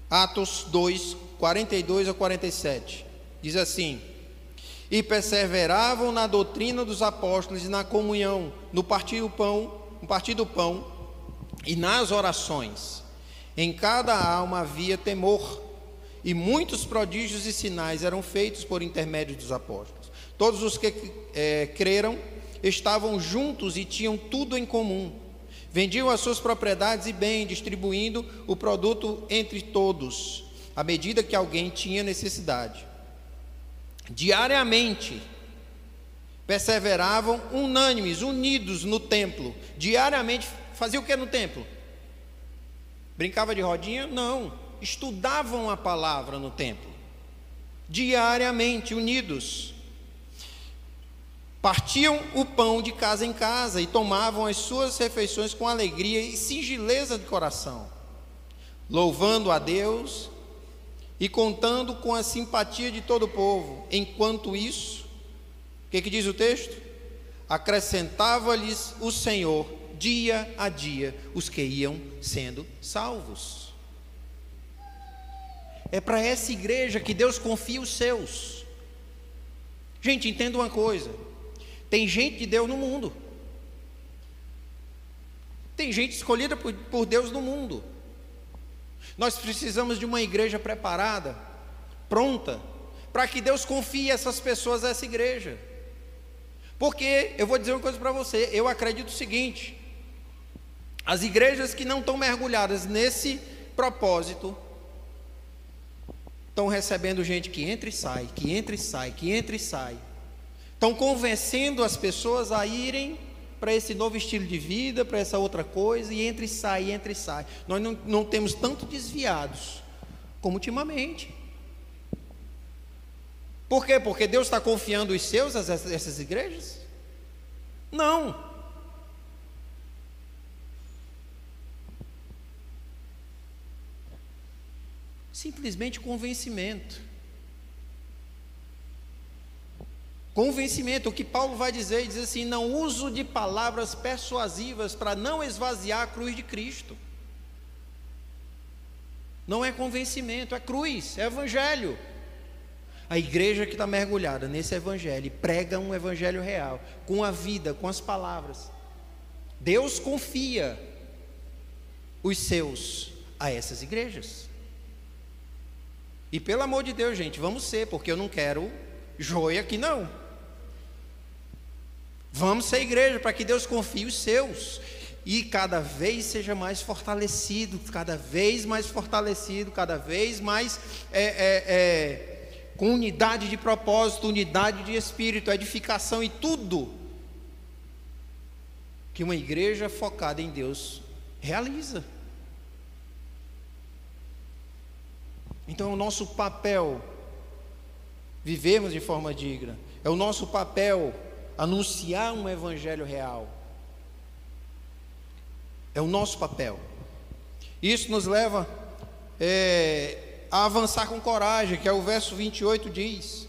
Atos 2, 42 a 47. Diz assim: e perseveravam na doutrina dos apóstolos e na comunhão, no partir do pão, no partir do pão e nas orações. Em cada alma havia temor, e muitos prodígios e sinais eram feitos por intermédio dos apóstolos. Todos os que é, creram estavam juntos e tinham tudo em comum. Vendiam as suas propriedades e bem, distribuindo o produto entre todos, à medida que alguém tinha necessidade. Diariamente, perseveravam unânimes, unidos no templo. Diariamente, fazia o que no templo? Brincava de rodinha? Não. Estudavam a palavra no templo. Diariamente, unidos. Partiam o pão de casa em casa e tomavam as suas refeições com alegria e singeleza de coração, louvando a Deus e contando com a simpatia de todo o povo. Enquanto isso, o que, que diz o texto? Acrescentava-lhes o Senhor dia a dia os que iam sendo salvos. É para essa igreja que Deus confia os seus. Gente, entenda uma coisa: tem gente de Deus no mundo. Tem gente escolhida por, por Deus no mundo. Nós precisamos de uma igreja preparada, pronta, para que Deus confie essas pessoas a essa igreja. Porque eu vou dizer uma coisa para você, eu acredito o seguinte: as igrejas que não estão mergulhadas nesse propósito estão recebendo gente que entra e sai, que entra e sai, que entra e sai. Estão convencendo as pessoas a irem para esse novo estilo de vida, para essa outra coisa, e entra e sai, entra e sai. Nós não, não temos tanto desviados como ultimamente. Por quê? Porque Deus está confiando os seus a essas igrejas? Não. Simplesmente convencimento. Convencimento, o que Paulo vai dizer, diz assim: não uso de palavras persuasivas para não esvaziar a cruz de Cristo. Não é convencimento, é cruz, é evangelho. A igreja que está mergulhada nesse evangelho prega um evangelho real, com a vida, com as palavras. Deus confia os seus a essas igrejas. E pelo amor de Deus, gente, vamos ser, porque eu não quero joia aqui não. Vamos ser igreja para que Deus confie os seus e cada vez seja mais fortalecido, cada vez mais fortalecido, cada vez mais é, é, é, com unidade de propósito, unidade de espírito, edificação e tudo que uma igreja focada em Deus realiza. Então, é o nosso papel vivermos de forma digna, é o nosso papel anunciar um evangelho real. É o nosso papel. Isso nos leva é, a avançar com coragem, que é o verso 28 diz.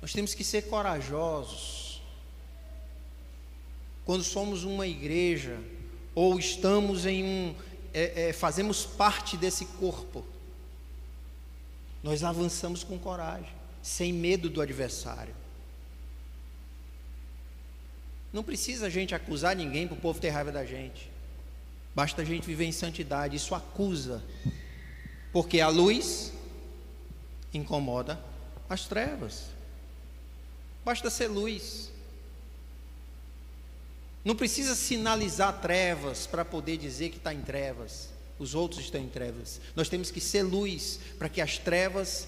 Nós temos que ser corajosos. Quando somos uma igreja, ou estamos em um, é, é, fazemos parte desse corpo, nós avançamos com coragem, sem medo do adversário. Não precisa a gente acusar ninguém para o povo ter raiva da gente. Basta a gente viver em santidade. Isso acusa. Porque a luz incomoda as trevas. Basta ser luz. Não precisa sinalizar trevas para poder dizer que está em trevas os outros estão em trevas. Nós temos que ser luz para que as trevas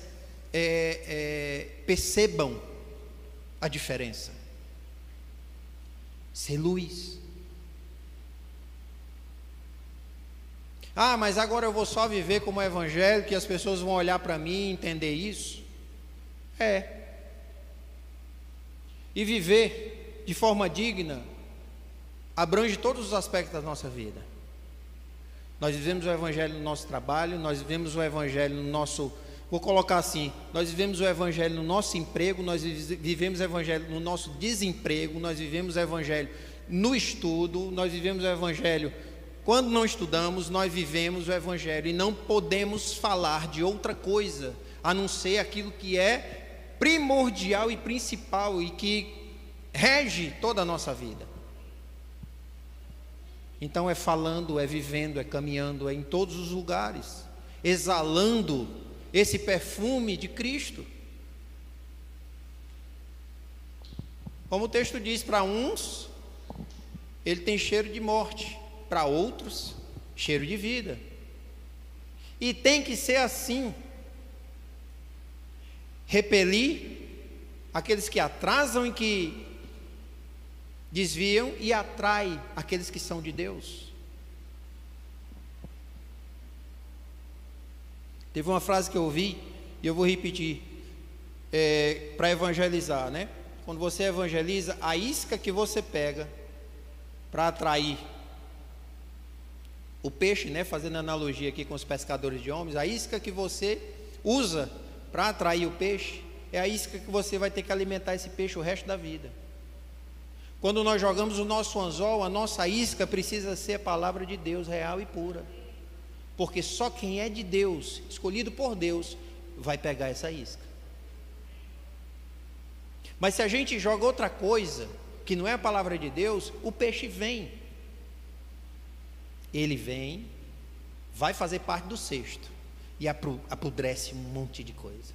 é, é, percebam a diferença. Ser luz. Ah, mas agora eu vou só viver como evangelho, que as pessoas vão olhar para mim e entender isso. É. E viver de forma digna abrange todos os aspectos da nossa vida. Nós vivemos o Evangelho no nosso trabalho, nós vivemos o Evangelho no nosso. Vou colocar assim: nós vivemos o Evangelho no nosso emprego, nós vivemos o Evangelho no nosso desemprego, nós vivemos o Evangelho no estudo, nós vivemos o Evangelho quando não estudamos, nós vivemos o Evangelho e não podemos falar de outra coisa a não ser aquilo que é primordial e principal e que rege toda a nossa vida. Então é falando, é vivendo, é caminhando, é em todos os lugares, exalando esse perfume de Cristo. Como o texto diz, para uns ele tem cheiro de morte, para outros, cheiro de vida. E tem que ser assim. Repelir aqueles que atrasam e que desviam e atrai aqueles que são de Deus. Teve uma frase que eu ouvi e eu vou repetir é, para evangelizar, né? Quando você evangeliza, a isca que você pega para atrair o peixe, né? Fazendo analogia aqui com os pescadores de homens, a isca que você usa para atrair o peixe é a isca que você vai ter que alimentar esse peixe o resto da vida. Quando nós jogamos o nosso anzol, a nossa isca precisa ser a palavra de Deus real e pura. Porque só quem é de Deus, escolhido por Deus, vai pegar essa isca. Mas se a gente joga outra coisa, que não é a palavra de Deus, o peixe vem. Ele vem, vai fazer parte do cesto e apodrece um monte de coisa.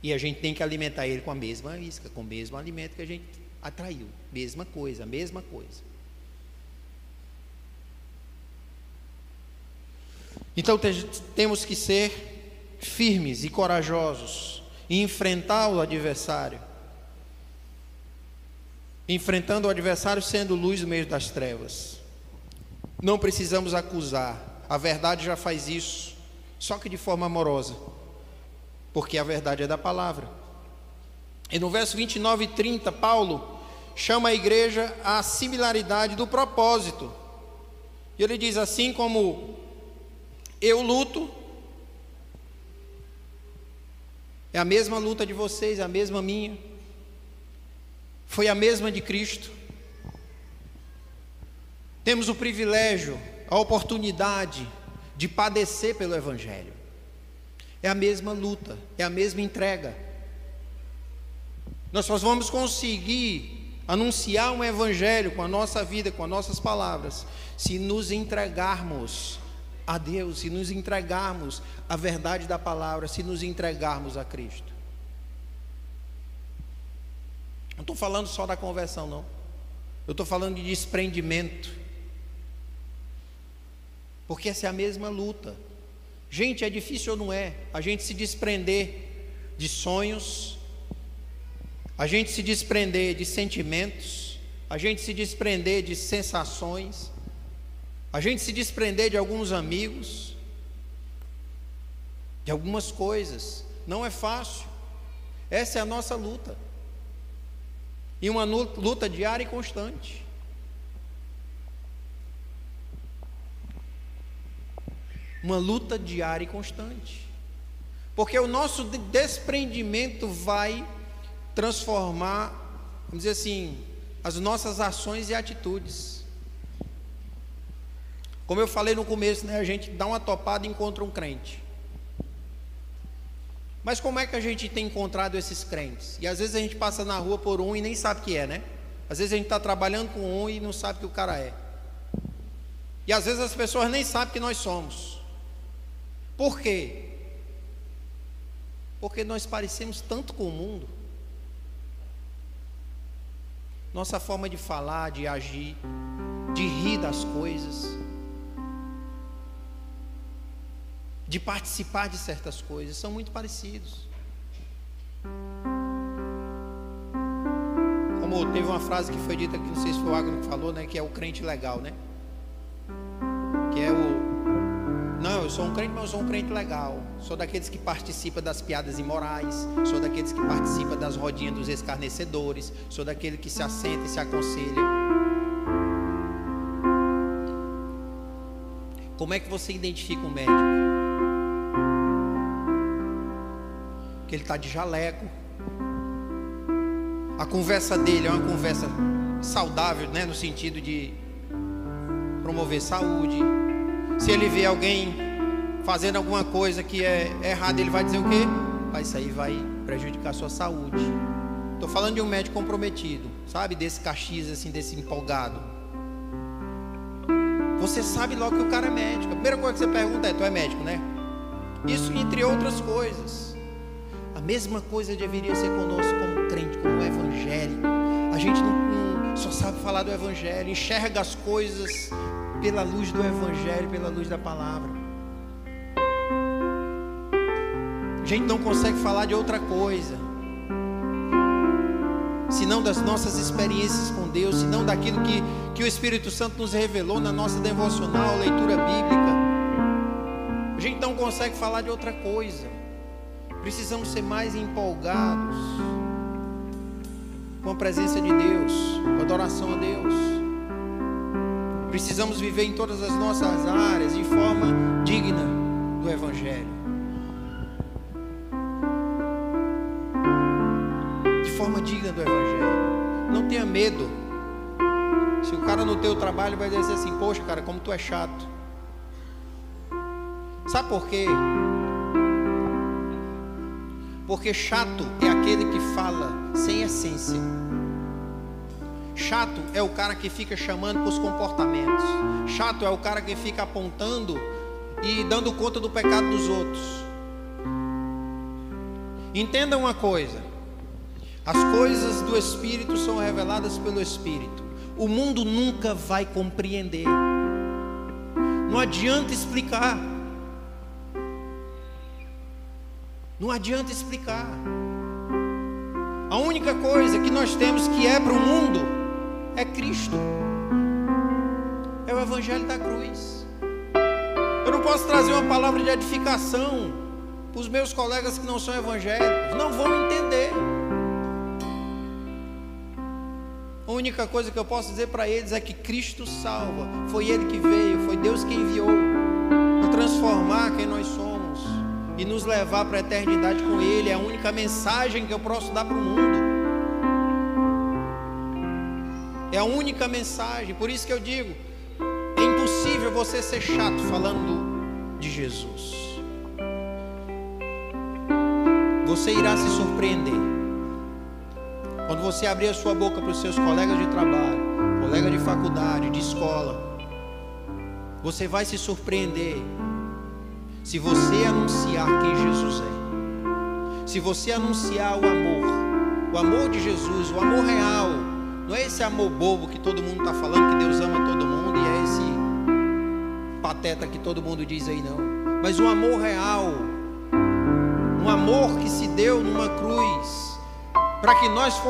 E a gente tem que alimentar ele com a mesma isca, com o mesmo alimento que a gente atraiu. Mesma coisa, mesma coisa. Então temos que ser firmes e corajosos e enfrentar o adversário. Enfrentando o adversário sendo luz no meio das trevas. Não precisamos acusar, a verdade já faz isso, só que de forma amorosa, porque a verdade é da palavra. E no verso 29 e 30, Paulo chama a igreja à similaridade do propósito. E ele diz assim como eu luto, é a mesma luta de vocês, é a mesma minha. Foi a mesma de Cristo. Temos o privilégio, a oportunidade de padecer pelo evangelho. É a mesma luta, é a mesma entrega. Nós só vamos conseguir anunciar um evangelho com a nossa vida, com as nossas palavras, se nos entregarmos a Deus, se nos entregarmos a verdade da palavra, se nos entregarmos a Cristo. Não estou falando só da conversão, não. Eu estou falando de desprendimento. Porque essa é a mesma luta. Gente, é difícil ou não é? A gente se desprender de sonhos, a gente se desprender de sentimentos, a gente se desprender de sensações, a gente se desprender de alguns amigos, de algumas coisas. Não é fácil. Essa é a nossa luta. E uma luta diária e constante. Uma luta diária e constante. Porque o nosso desprendimento vai transformar, vamos dizer assim, as nossas ações e atitudes. Como eu falei no começo, né, a gente dá uma topada e encontra um crente. Mas como é que a gente tem encontrado esses crentes? E às vezes a gente passa na rua por um e nem sabe que é, né? Às vezes a gente está trabalhando com um e não sabe que o cara é. E às vezes as pessoas nem sabem que nós somos. Por quê? Porque nós parecemos tanto com o mundo nossa forma de falar, de agir, de rir das coisas, de participar de certas coisas, são muito parecidos. Como teve uma frase que foi dita aqui, não sei se foi o Agno que falou, né? Que é o crente legal, né? Sou um crente, mas eu sou um crente legal. Sou daqueles que participa das piadas imorais. Sou daqueles que participa das rodinhas dos escarnecedores. Sou daquele que se assenta e se aconselha. Como é que você identifica um médico? Que ele está de jaleco. A conversa dele é uma conversa saudável, né, no sentido de promover saúde se ele vê alguém fazendo alguma coisa que é errada, ele vai dizer o quê? Vai isso aí vai prejudicar a sua saúde. Estou falando de um médico comprometido, sabe? Desse caxias assim, desse empolgado. Você sabe logo que o cara é médico. A primeira coisa que você pergunta é: Tu é médico, né? Isso entre outras coisas. A mesma coisa deveria ser conosco como crente, como evangélico A gente não, não só sabe falar do Evangelho, enxerga as coisas pela luz do Evangelho, pela luz da palavra. A gente não consegue falar de outra coisa, senão das nossas experiências com Deus, senão daquilo que, que o Espírito Santo nos revelou na nossa devocional, leitura bíblica. A gente não consegue falar de outra coisa. Precisamos ser mais empolgados com a presença de Deus, com a adoração a Deus. Precisamos viver em todas as nossas áreas de forma digna do Evangelho. Do Evangelho. Não tenha medo. Se o cara no teu trabalho vai dizer assim, poxa cara, como tu é chato. Sabe por quê? Porque chato é aquele que fala sem essência. Chato é o cara que fica chamando para os comportamentos. Chato é o cara que fica apontando e dando conta do pecado dos outros. Entenda uma coisa: as coisas do Espírito são reveladas pelo Espírito. O mundo nunca vai compreender. Não adianta explicar. Não adianta explicar. A única coisa que nós temos que é para o mundo é Cristo. É o Evangelho da cruz. Eu não posso trazer uma palavra de edificação para os meus colegas que não são evangélicos. Não vão entender. A única coisa que eu posso dizer para eles é que Cristo salva. Foi Ele que veio, foi Deus que enviou para transformar quem nós somos e nos levar para a eternidade com Ele. É a única mensagem que eu posso dar para o mundo. É a única mensagem. Por isso que eu digo: é impossível você ser chato falando de Jesus. Você irá se surpreender. Quando você abrir a sua boca para os seus colegas de trabalho, colega de faculdade, de escola, você vai se surpreender se você anunciar quem Jesus é, se você anunciar o amor, o amor de Jesus, o amor real, não é esse amor bobo que todo mundo está falando, que Deus ama todo mundo e é esse pateta que todo mundo diz aí, não, mas o amor real, um amor que se deu numa cruz, para que nós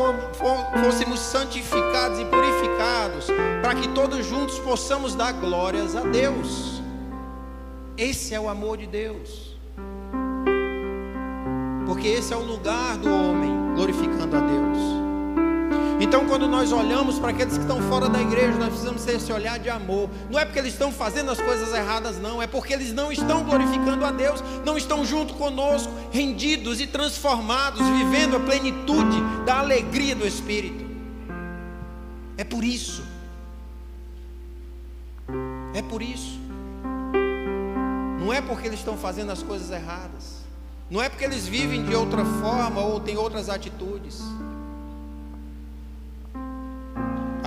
fôssemos santificados e purificados, para que todos juntos possamos dar glórias a Deus. Esse é o amor de Deus. Porque esse é o lugar do homem glorificando a Deus. Então, quando nós olhamos para aqueles que estão fora da igreja, nós precisamos ter esse olhar de amor. Não é porque eles estão fazendo as coisas erradas, não. É porque eles não estão glorificando a Deus, não estão junto conosco, rendidos e transformados, vivendo a plenitude da alegria do Espírito. É por isso. É por isso. Não é porque eles estão fazendo as coisas erradas. Não é porque eles vivem de outra forma ou têm outras atitudes.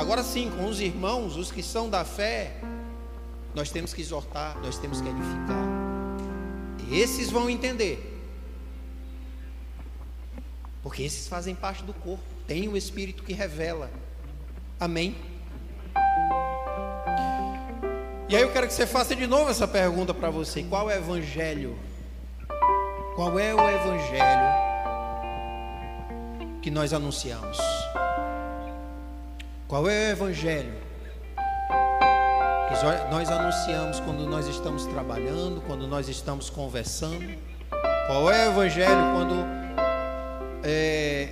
Agora sim, com os irmãos, os que são da fé, nós temos que exortar, nós temos que edificar. E esses vão entender. Porque esses fazem parte do corpo. Tem o Espírito que revela. Amém? E aí eu quero que você faça de novo essa pergunta para você: qual é o evangelho? Qual é o evangelho que nós anunciamos? Qual é o evangelho que nós anunciamos quando nós estamos trabalhando, quando nós estamos conversando? Qual é o evangelho quando é,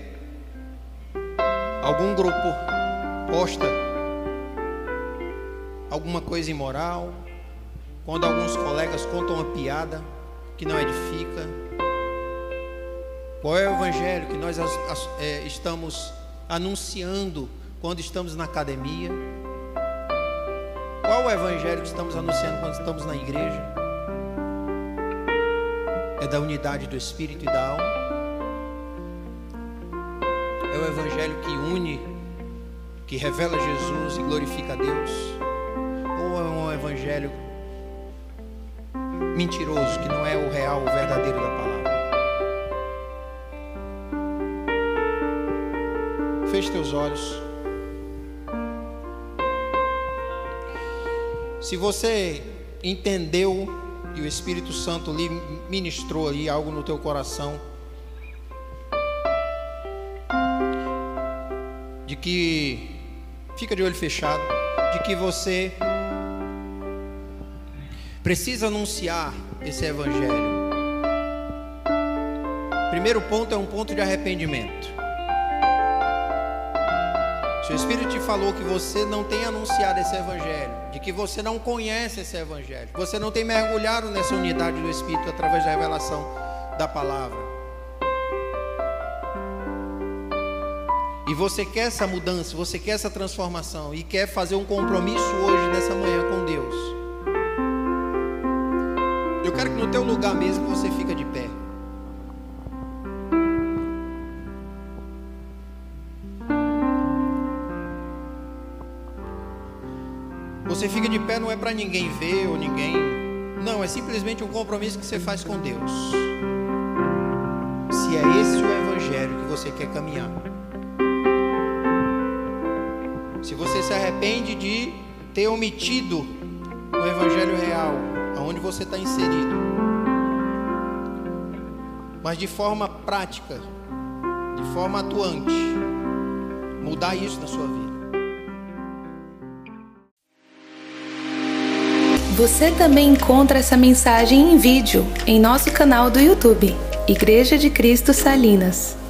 algum grupo posta alguma coisa imoral, quando alguns colegas contam uma piada que não edifica. Qual é o evangelho que nós é, estamos anunciando quando estamos na academia? Qual o evangelho que estamos anunciando quando estamos na igreja? É da unidade do espírito e da alma? É o evangelho que une, que revela Jesus e glorifica a Deus? evangelho mentiroso, que não é o real, o verdadeiro da palavra. Feche teus olhos. Se você entendeu e o Espírito Santo lhe ministrou aí algo no teu coração, de que fica de olho fechado, de que você precisa anunciar esse evangelho. Primeiro ponto é um ponto de arrependimento. Se o Espírito te falou que você não tem anunciado esse Evangelho, que você não conhece esse Evangelho, você não tem mergulhado nessa unidade do Espírito através da revelação da palavra, e você quer essa mudança, você quer essa transformação e quer fazer um compromisso hoje, nessa manhã, com Deus, eu quero que no teu lugar mesmo você fica para ninguém ver ou ninguém. Não, é simplesmente um compromisso que você faz com Deus. Se é esse o evangelho que você quer caminhar. Se você se arrepende de ter omitido o evangelho real, aonde você está inserido. Mas de forma prática, de forma atuante, mudar isso na sua vida. Você também encontra essa mensagem em vídeo em nosso canal do YouTube, Igreja de Cristo Salinas.